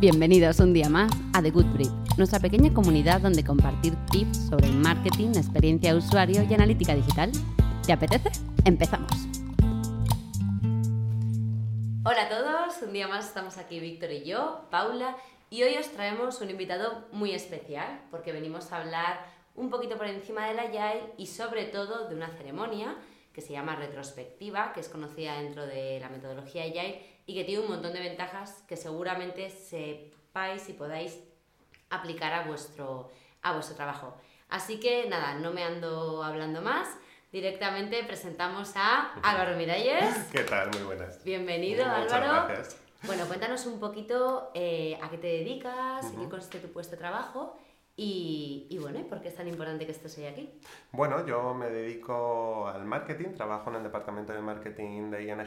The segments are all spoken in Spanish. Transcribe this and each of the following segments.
Bienvenidos un día más a The Good Brief, nuestra pequeña comunidad donde compartir tips sobre marketing, experiencia de usuario y analítica digital. ¿Te apetece? Empezamos. Hola a todos, un día más estamos aquí Víctor y yo, Paula, y hoy os traemos un invitado muy especial porque venimos a hablar un poquito por encima de la Agile y sobre todo de una ceremonia que se llama retrospectiva, que es conocida dentro de la metodología Agile y que tiene un montón de ventajas que seguramente sepáis y podáis aplicar a vuestro, a vuestro trabajo. Así que nada, no me ando hablando más. Directamente presentamos a Álvaro Miralles. ¿Qué tal? Muy buenas. Bienvenido, Muchas Álvaro. gracias. Bueno, cuéntanos un poquito eh, a qué te dedicas, en qué consiste tu puesto de trabajo y, y bueno, ¿y ¿por qué es tan importante que estés hoy aquí? Bueno, yo me dedico al marketing, trabajo en el departamento de marketing de ING.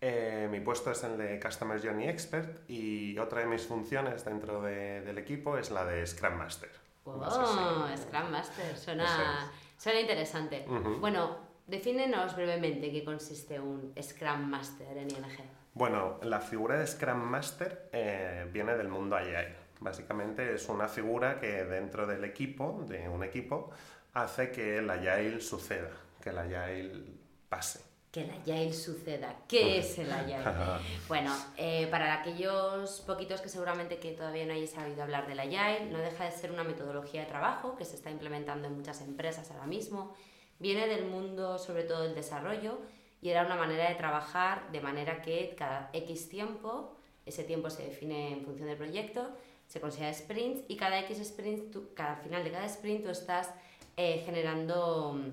Eh, mi puesto es el de Customer Journey Expert y otra de mis funciones dentro de- del equipo es la de Scrum Master. Oh, No sé si- Scrum Master, suena, Eso suena interesante. Ujú. Bueno, defínenos brevemente qué consiste un Scrum Master en ING. Bueno, la figura de Scrum Master eh, viene del mundo Agile. Básicamente es una figura que dentro del equipo, de un equipo, hace que el Agile suceda, que el Agile pase. Que el Agile suceda. ¿Qué es el Agile? Bueno, eh, para aquellos poquitos que seguramente que todavía no hayáis sabido hablar del Agile, no deja de ser una metodología de trabajo que se está implementando en muchas empresas ahora mismo. Viene del mundo sobre todo del desarrollo y era una manera de trabajar de manera que cada X tiempo, ese tiempo se define en función del proyecto, se considera sprints y cada X sprint, tú- cada final de cada sprint tú estás eh, generando mm,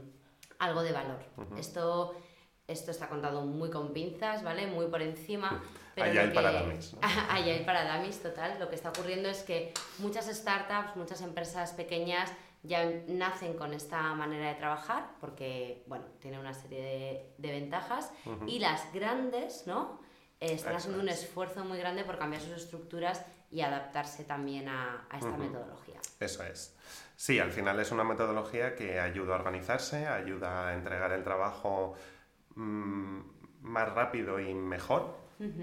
algo de valor. Esto, esto está contado muy con pinzas, ¿vale? Muy por encima. Pero lo que- para dummies, ¿no? Agile para dummies, total. Lo que está ocurriendo es que muchas startups, muchas empresas pequeñas ya nacen con esta manera de trabajar porque, bueno, tiene una serie de, de ventajas. Y las grandes, ¿no? Eh, están haciendo un es. esfuerzo muy grande por cambiar sus estructuras y adaptarse también a, a esta metodología. Eso es. Sí, al final es una metodología que ayuda a organizarse, ayuda a entregar el trabajo mm, más rápido y mejor,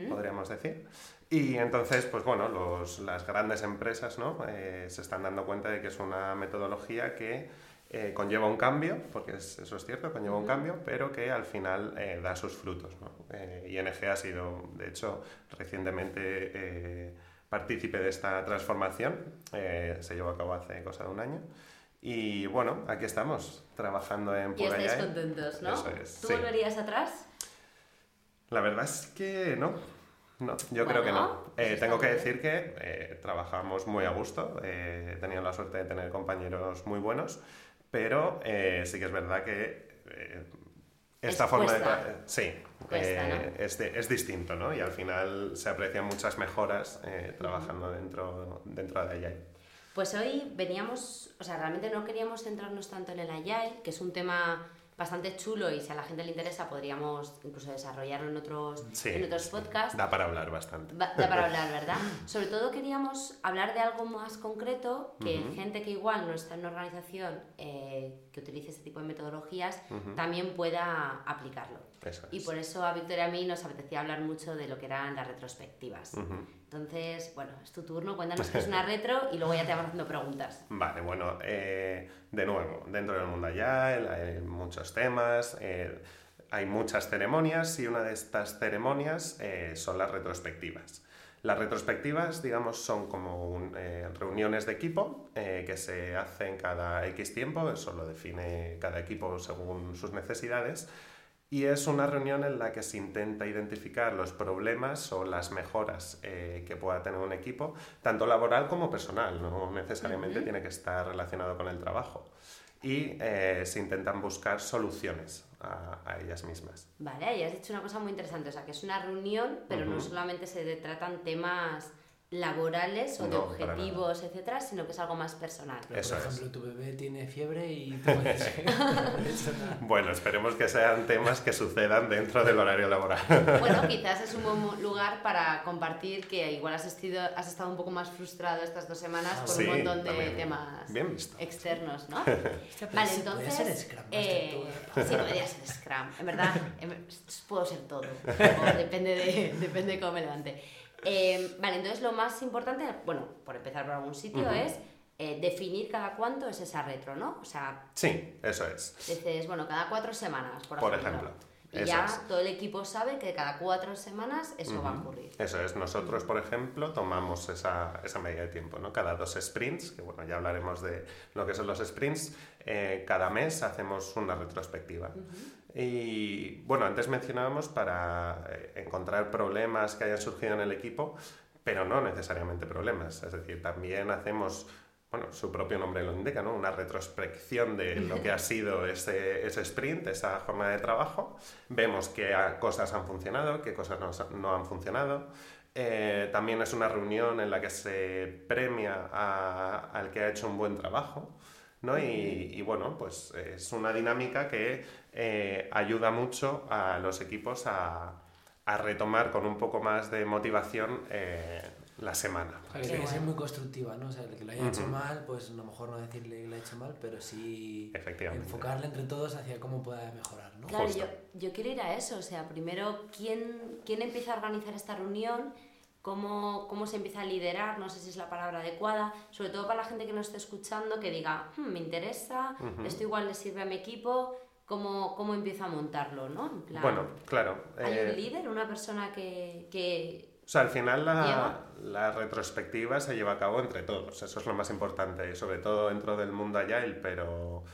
podríamos decir. Y entonces, pues bueno, los- las grandes empresas ¿no? Eh, se están dando cuenta de que es una metodología que eh, conlleva un cambio, porque es- eso es cierto, conlleva un cambio, pero que al final eh, da sus frutos. ¿no? ING ha sido, de hecho, recientemente partícipe de esta transformación, eh, se llevó a cabo hace cosa de un año. Y bueno, aquí estamos, trabajando en Y Pura estáis Agile. contentos, ¿no? Eso es, ¿Tú sí. volverías atrás? La verdad es que no. No, yo creo que no. Eh, tengo que decir que eh, trabajamos muy a gusto. eh, he tenido la suerte de tener compañeros muy buenos, pero sí que es verdad que esta Es forma de cuesta. tra- sí, Cuesta, eh, es, de- es distinto, ¿no? Y al final se aprecian muchas mejoras eh, trabajando dentro, dentro de Agile. Pues hoy veníamos, o sea, realmente no queríamos centrarnos tanto en el Agile, que es un tema bastante chulo y si a la gente le interesa podríamos incluso desarrollarlo en otros, Sí, en otros podcasts. Da para hablar bastante. Da para hablar, ¿verdad? Sobre todo queríamos hablar de algo más concreto, que gente que igual no está en una organización eh, que utilice este tipo de metodologías también pueda aplicarlo. Eso Y es. por eso a Victoria y a mí nos apetecía hablar mucho de lo que eran las retrospectivas. Entonces, bueno, es tu turno, cuéntanos qué es una retro y luego ya te vamos haciendo preguntas. Vale, bueno, eh, de nuevo, dentro del mundo Agile hay muchos temas, eh, hay muchas ceremonias y una de estas ceremonias eh, son las retrospectivas. Las retrospectivas, digamos, son como un, eh, reuniones de equipo eh, que se hacen cada X tiempo, eso lo define cada equipo según sus necesidades, y es una reunión en la que se intenta identificar los problemas o las mejoras eh, que pueda tener un equipo, tanto laboral como personal, no necesariamente tiene que estar relacionado con el trabajo. Y eh, se intentan buscar soluciones a, a ellas mismas. Vale, y has dicho una cosa muy interesante, o sea, que es una reunión, pero no solamente se tratan temas laborales o de No, para objetivos, etcétera, sino que es algo más personal. Pero, Eso por es. ejemplo, tu bebé tiene fiebre y tú puedes... Bueno, esperemos que sean temas que sucedan dentro del horario laboral. Bueno, quizás es un buen lugar para compartir que igual has, estido- has estado un poco más frustrado estas dos semanas por Sí, un montón de también. temas Bien visto. externos, ¿no? Hostia, Vale, entonces. ser Scrum eh, ¿eh? sí, podría ser Scrum. En verdad, puedo ser todo. o depende, de, depende de cómo me levante. Eh, vale, entonces lo más importante, bueno, por empezar por algún sitio, es eh, definir cada cuánto es esa retro, ¿no? O sea... Sí, eso es. Dices, bueno, cada cuatro semanas, por, por ejemplo. Y ya todo el equipo sabe que cada cuatro semanas eso va a ocurrir. Eso es. Nosotros, por ejemplo, tomamos esa, esa medida de tiempo, ¿no? Cada dos sprints, que bueno, ya hablaremos de lo que son los sprints, eh, cada mes hacemos una retrospectiva. Y bueno, antes mencionábamos para eh, encontrar problemas que hayan surgido en el equipo, pero no necesariamente problemas. Es decir, también hacemos bueno, su propio nombre lo indica, ¿no? Una retrospección de lo que ha sido ese, ese sprint, esa jornada de trabajo. Vemos qué cosas han funcionado, qué cosas no, han funcionado. Eh, también es una reunión en la que se premia al que ha hecho un buen trabajo. ¿No? Y, y, bueno, pues es una dinámica que eh, ayuda mucho a los equipos a, a, retomar con un poco más de motivación eh, la semana. tiene que ser muy constructiva, ¿no? O sea, el que lo haya hecho mal, pues a lo mejor no decirle que lo ha hecho mal, pero sí enfocarle entre todos hacia cómo pueda mejorar, ¿no? Claro, yo, yo, quiero ir a eso, o sea, primero, ¿quién, quién empieza a organizar esta reunión? Cómo, cómo, se empieza a liderar, no sé si es la palabra adecuada, sobre todo para la gente que nos esté escuchando, que diga, hmm, me interesa, esto igual le sirve a mi equipo, ¿cómo, cómo empiezo a montarlo? ¿no? bueno, claro. ¿Hay un eh, líder, una persona que, que o sea, al final la, la, retrospectiva se lleva a cabo entre todos, eso es lo más importante, sobre todo dentro del mundo Agile, pero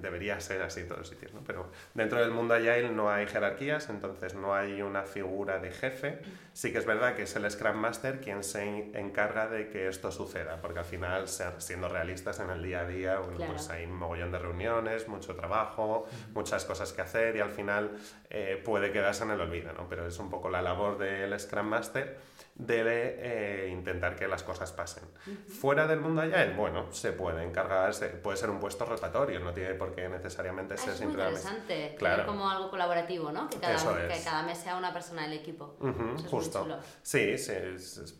debería ser así en todos los sitios, ¿no? Pero dentro del mundo Agile no hay jerarquías, entonces no hay una figura de jefe. Sí que es verdad que es el Scrum Master quien se encarga de que esto suceda, porque al final, siendo realistas en el día a día, bueno, pues hay un mogollón de reuniones, mucho trabajo, muchas cosas que hacer y al final eh, puede quedarse en el olvido, ¿no? Pero es un poco la labor del Scrum Master debe eh, intentar que las cosas pasen. Fuera del mundo Agile, bueno, se puede encargar, puede ser un puesto rotatorio, no tiene por qué necesariamente ah, ser es muy interesante, claro. como algo colaborativo, ¿no? Que cada, que cada mes sea una persona del equipo. justo. Sí, sí,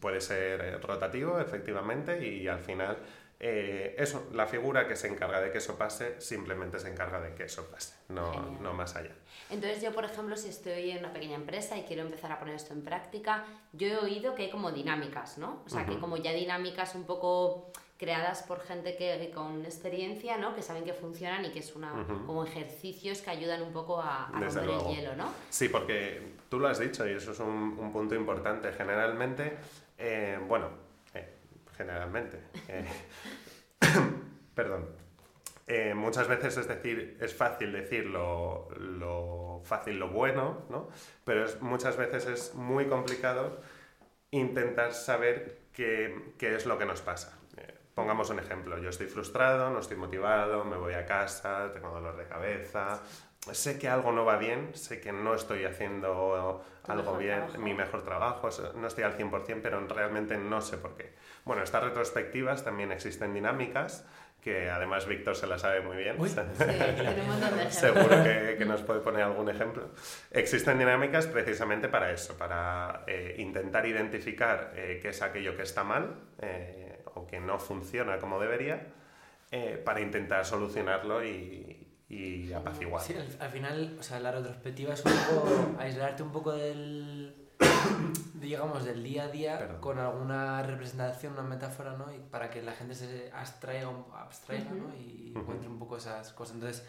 puede ser eh, rotativo, efectivamente, y al final eh, eso, la figura que se encarga de que eso pase simplemente se encarga de que eso pase, no, no, más allá. Entonces yo, por ejemplo, si estoy en una pequeña empresa y quiero empezar a poner esto en práctica, yo he oído que hay como dinámicas, ¿no? O sea, que como ya dinámicas un poco creadas por gente que, con experiencia, ¿no? Que saben que funcionan y que es una, como ejercicios que ayudan un poco a, a romper el hielo, ¿no? Sí, porque tú lo has dicho y eso es un, un punto importante. Generalmente, eh, bueno, generalmente. Eh, perdón. Eh, muchas veces es decir, es fácil decir lo, lo fácil, lo bueno, ¿no? Pero es, muchas veces es muy complicado intentar saber qué, qué es lo que nos pasa. Eh, pongamos un ejemplo, yo estoy frustrado, no estoy motivado, me voy a casa, tengo dolor de cabeza, sé que algo no va bien, sé que no estoy haciendo algo bien, mi mejor trabajo, no estoy al 100%, pero realmente no sé por qué. Bueno, estas retrospectivas también existen dinámicas, que además Víctor se las sabe muy bien. Seguro que, nos puede poner algún ejemplo. Existen dinámicas precisamente para eso, para eh, intentar identificar eh, qué es aquello que está mal eh, o que no funciona como debería, para intentar solucionarlo y, y apaciguar. Sí, al, final, o sea, la retrospectiva es un poco aislarte un poco del, digamos, del día a día con alguna representación, una metáfora, ¿no? Y para que la gente se abstraiga, abstraiga ¿no? Y encuentre un poco esas cosas. Entonces,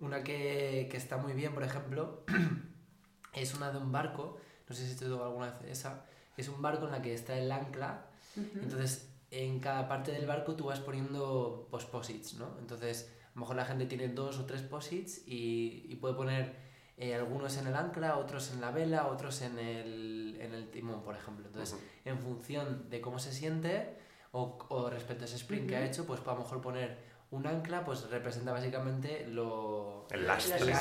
una que, que está muy bien, por ejemplo, es una de un barco, no sé si te digo alguna vez esa, es un barco en la que está el ancla, entonces en cada parte del barco tú vas poniendo posits, ¿no? Entonces a lo mejor la gente tiene dos o tres posits y, y puede poner eh, algunos en el ancla, otros en la vela, otros en el, en el timón, por ejemplo. Entonces, en función de cómo se siente o, o respecto a ese sprint que ha hecho, pues a lo mejor poner un ancla pues representa básicamente lo el lastre,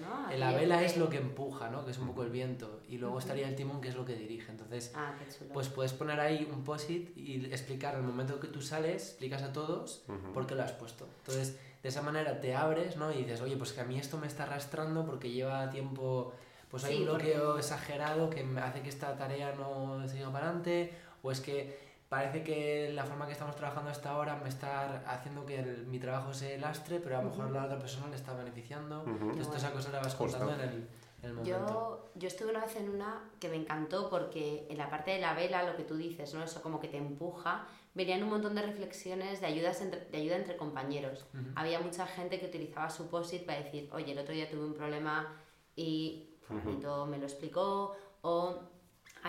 ¿no? la vela es lo que empuja no que es un poco el viento. Y luego estaría el timón que es lo que dirige. Entonces ah, pues puedes poner ahí un posit y explicar el momento que tú sales explicas a todos por qué lo has puesto. Entonces de esa manera te abres, ¿no? Y dices, oye, pues que a mí esto me está arrastrando porque lleva tiempo, pues hay un bloqueo exagerado que me hace que esta tarea no siga para adelante, o es que parece que la forma que estamos trabajando hasta ahora me está haciendo que mi trabajo se lastre, pero a lo mejor la otra persona le está beneficiando. Entonces, toda esa cosa la vas contando en el, el momento. Yo, yo estuve una vez en una que me encantó porque en la parte de la vela, lo que tú dices, ¿no? Eso como que te empuja, venían un montón de reflexiones de, ayudas entre, de ayuda entre compañeros. Había mucha gente que utilizaba su post para decir, oye, el otro día tuve un problema y fulanito me lo explicó, o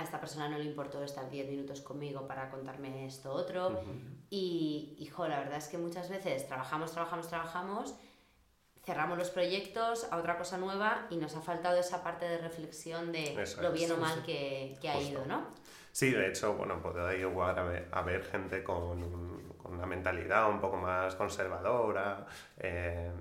a esta persona no le importó estar 10 minutos conmigo para contarme esto otro. Y, hijo, la verdad es que muchas veces trabajamos, trabajamos, trabajamos, cerramos los proyectos a otra cosa nueva y nos ha faltado esa parte de reflexión de lo bien o mal que, que ha ido, ¿no? Sí, de hecho, bueno, puede igual haber, haber gente con, con, una mentalidad un poco más conservadora, eh,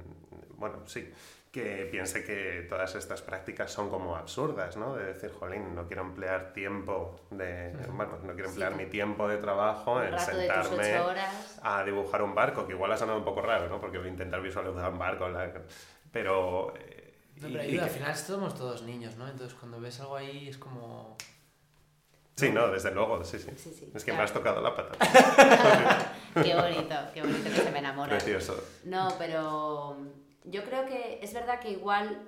bueno, sí, que piense que todas estas prácticas son como absurdas, ¿no? De decir, jolín, no quiero emplear tiempo de, bueno, no quiero emplear mi tiempo de trabajo en sentarme a dibujar un barco, que igual ha sonado un poco raro, ¿no? Porque voy a intentar visualizar un barco, pero... Eh, no, pero al final somos todos niños, ¿no? Entonces cuando ves algo ahí es como... Sí, no, desde luego, sí, sí. es que me has tocado la pata. qué bonito, qué bonito que se me enamora. Precioso. No, pero yo creo que es verdad que igual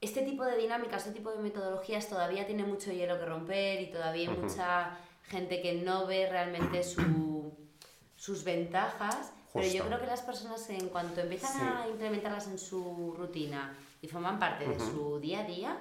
este tipo de dinámicas, este tipo de metodologías todavía tiene mucho hielo que romper y todavía hay mucha gente que no ve realmente sus ventajas, pero yo creo que las personas en cuanto empiezan a implementarlas en su rutina y forman parte de su día a día,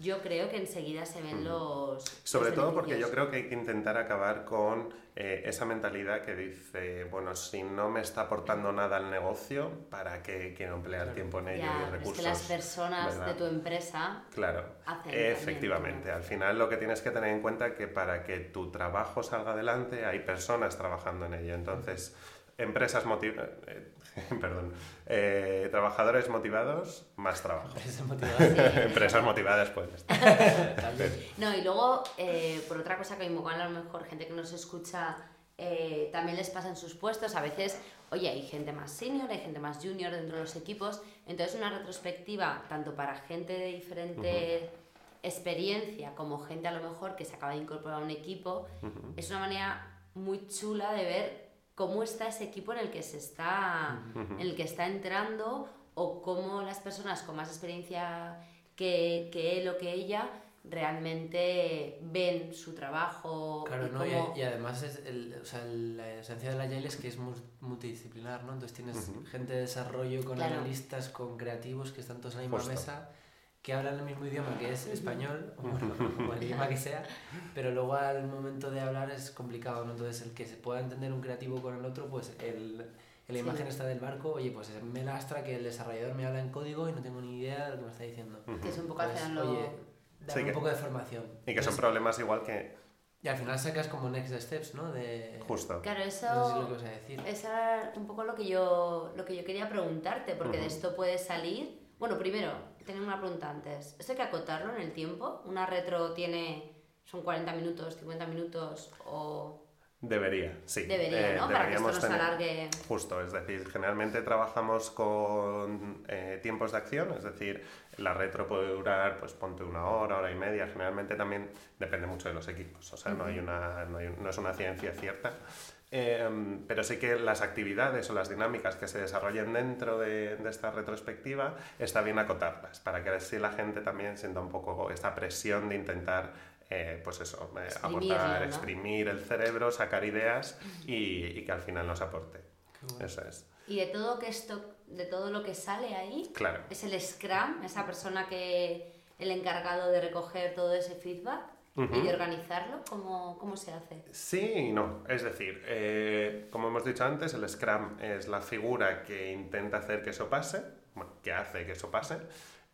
yo creo que enseguida se ven los... Sobre todo porque yo creo que hay que intentar acabar con eh, esa mentalidad que dice, bueno, si no me está aportando nada al negocio, ¿para qué quiero emplear tiempo en ello y recursos? Es que las personas de tu empresa claro, hacen efectivamente. al final lo que tienes que tener en cuenta es que para que tu trabajo salga adelante hay personas trabajando en ello. Entonces, empresas motivadas, eh, perdón, eh, trabajadores motivados, más trabajo. Empresas motivadas. empresas motivadas, pues. no, y luego, eh, por otra cosa que igual a lo mejor gente que nos escucha también les pasa en sus puestos, a veces, oye, hay gente más senior, hay gente más junior dentro de los equipos, entonces una retrospectiva, tanto para gente de diferente... experiencia como gente a lo mejor que se acaba de incorporar a un equipo, es una manera muy chula de ver cómo está ese equipo en el que se está, en el que está entrando o cómo las personas con más experiencia que, que él o que ella realmente ven su trabajo. Claro, y, no, y, además es el, o sea, la esencia de la Yale es que es multidisciplinar, ¿no? Entonces tienes gente de desarrollo con analistas, con creativos que están todos en la misma mesa que hablan el mismo idioma que es español, o, el idioma que sea, pero luego al momento de hablar es complicado, ¿no? Entonces el que se pueda entender un creativo con el otro, pues el, la imagen está del barco, oye, pues me lastra que el desarrollador me habla en código y no tengo ni idea de lo que me está diciendo. Que es un poco pues, Oye, dar un poco de formación. Y que son problemas igual que... Y al final sacas como next steps, ¿no? De... Justo. Claro, eso... No sé si lo que vas a decir. Eso era un poco lo que yo, lo que yo quería preguntarte, porque de esto puede salir... Bueno, primero, tengo una pregunta antes. ¿Esto hay que acotarlo en el tiempo? ¿Una retro tiene, son 40 minutos, 50 minutos o...? Debería, sí. Debería, ¿no? Eh, Para que esto no se alargue. Justo, es decir, generalmente trabajamos con eh, tiempos de acción, es decir, la retro puede durar, pues ponte una hora, hora y media, generalmente también depende mucho de los equipos, o sea, no, hay una, no, hay, no es una ciencia cierta. Em, pero sí que las actividades o las dinámicas que se desarrollen dentro de, esta retrospectiva está bien acotarlas, para que así la gente también sienta un poco esta presión de intentar eh, pues eso, eh, aportar, exprimir el cerebro, sacar ideas y, que al final nos aporte. Eso es. Y de todo, que esto, de todo lo que sale ahí, claro. es el Scrum, esa persona que el encargado de recoger todo ese feedback y organizarlo? ¿Cómo, ¿Cómo, se hace? Sí y no. Es decir, eh, como hemos dicho antes, el Scrum es la figura que intenta hacer que eso pase, bueno, que hace que eso pase,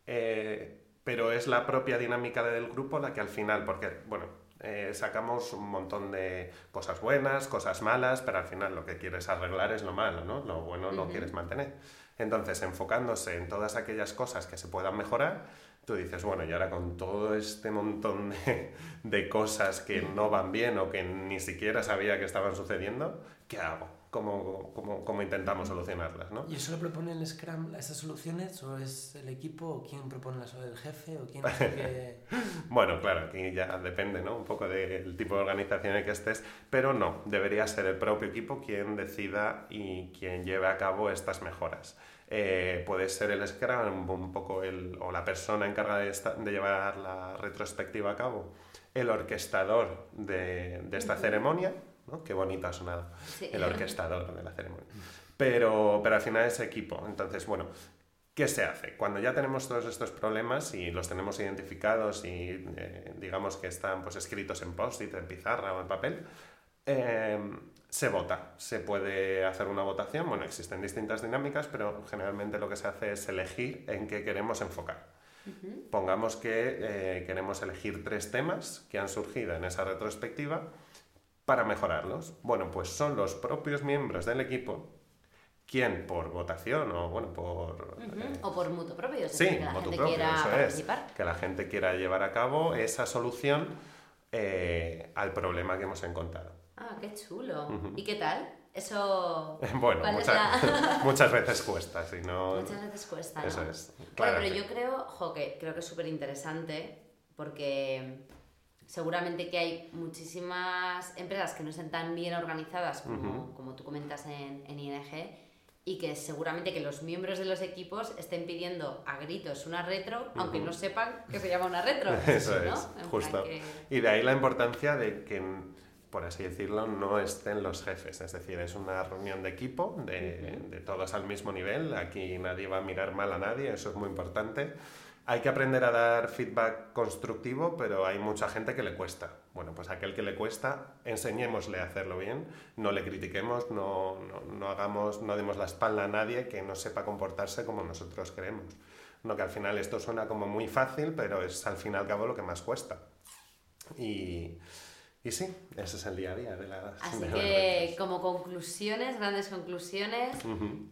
eh, pero es la propia dinámica del grupo la que al final, porque, bueno, eh, sacamos un montón de cosas buenas, cosas malas, pero al final lo que quieres arreglar es lo malo, ¿no? Lo bueno lo quieres mantener. Entonces, enfocándose en todas aquellas cosas que se puedan mejorar, tú dices, bueno, y ahora con todo este montón de, de, cosas que no van bien o que ni siquiera sabía que estaban sucediendo, ¿qué hago? ¿Cómo, cómo, cómo intentamos solucionarlas? ¿no? ¿Y eso lo propone el Scrum, esas soluciones? ¿O es el equipo? ¿O quién propone las ¿El jefe? ¿O quién bueno, claro, aquí ya depende ¿no? un poco del tipo de organización en que estés, pero no, debería ser el propio equipo quien decida y quien lleve a cabo estas mejoras. Eh, puede ser el Scrum, un poco el, o la persona encargada de, de, llevar la retrospectiva a cabo, el orquestador de, de esta ceremonia, ¿no? Qué bonito ha sonado, el orquestador de la ceremonia. Pero, pero al final es equipo. Entonces, bueno, ¿Qué se hace? Cuando ya tenemos todos estos problemas y los tenemos identificados y eh, digamos que están pues, escritos en post-it, en pizarra o en papel, eh, se vota. Se puede hacer una votación, bueno, existen distintas dinámicas, pero generalmente lo que se hace es elegir en qué queremos enfocar. Pongamos que eh, queremos elegir tres temas que han surgido en esa retrospectiva para mejorarlos. Bueno, pues son los propios miembros del equipo quien por votación o bueno por eh, o por mutuo propio sí que la gente quiera participar. que la gente quiera llevar a cabo esa solución eh, al problema que hemos encontrado qué chulo y qué tal eso bueno muchas veces cuesta si no muchas veces cuesta ¿no? eso es bueno pero yo creo jo, que creo que es súper interesante porque seguramente que hay muchísimas empresas que no están tan bien organizadas como, como tú comentas en, en ING y que seguramente que los miembros de los equipos estén pidiendo a gritos una retro, aunque no sepan que se llama una retro. Eso es, justo. Y de ahí la importancia de que, por así decirlo, no estén los jefes. Es decir, es una reunión de equipo, de, de todos al mismo nivel. Aquí nadie va a mirar mal a nadie, eso es muy importante. Hay que aprender a dar feedback constructivo, pero hay mucha gente que le cuesta. Bueno, pues aquel que le cuesta, enseñémosle a hacerlo bien, no le critiquemos, no, no, hagamos, no demos la espalda a nadie que no sepa comportarse como nosotros queremos. No que al final esto suena como muy fácil, pero es al fin y al cabo lo que más cuesta. Y, y sí, ese es el día a día de las Así que, como conclusiones, grandes conclusiones,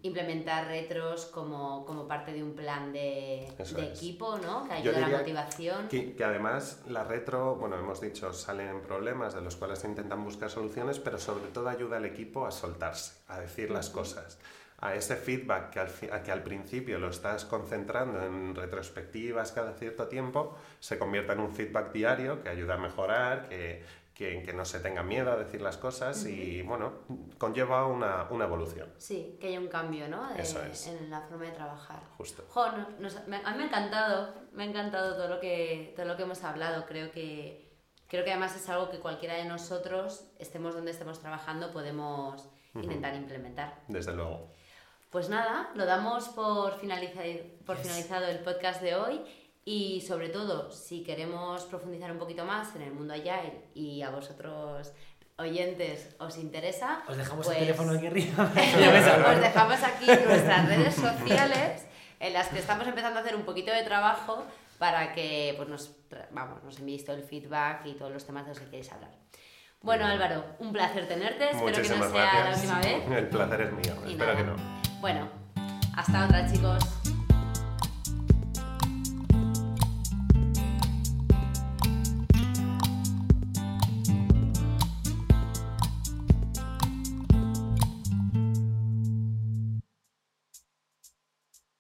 implementar retros como, como, parte de un plan de, de equipo, ¿no? Que ayuda a la motivación. Que, que, además la retro, bueno, hemos dicho, salen problemas de los cuales se intentan buscar soluciones, pero sobre todo ayuda al equipo a soltarse, a decir las cosas. A ese feedback que al, que al principio lo estás concentrando en retrospectivas cada cierto tiempo, se convierta en un feedback diario que ayuda a mejorar, que, que, no se tenga miedo a decir las cosas y, bueno, conlleva una, una, evolución. Sí, que haya un cambio, ¿no? En la forma de trabajar. Justo. a mí me ha encantado, me ha encantado todo lo que, todo lo que hemos hablado. Creo que, creo que además es algo que cualquiera de nosotros, estemos donde estemos trabajando, podemos intentar implementar. Desde luego. Pues nada, lo damos por, finalizado, por finalizado el podcast de hoy y sobre todo, si queremos profundizar un poquito más en el mundo Agile y a vosotros oyentes os interesa, os dejamos el pues teléfono aquí arriba. os dejamos aquí nuestras redes sociales en las que estamos empezando a hacer un poquito de trabajo para que pues, nos, vamos, nos enviéis todo el feedback y todos los temas de los que queréis hablar. Bueno, Álvaro, un placer tenerte. Espero que no sea la última vez. El placer es mío. Espero que no. Bueno, hasta otra, chicos.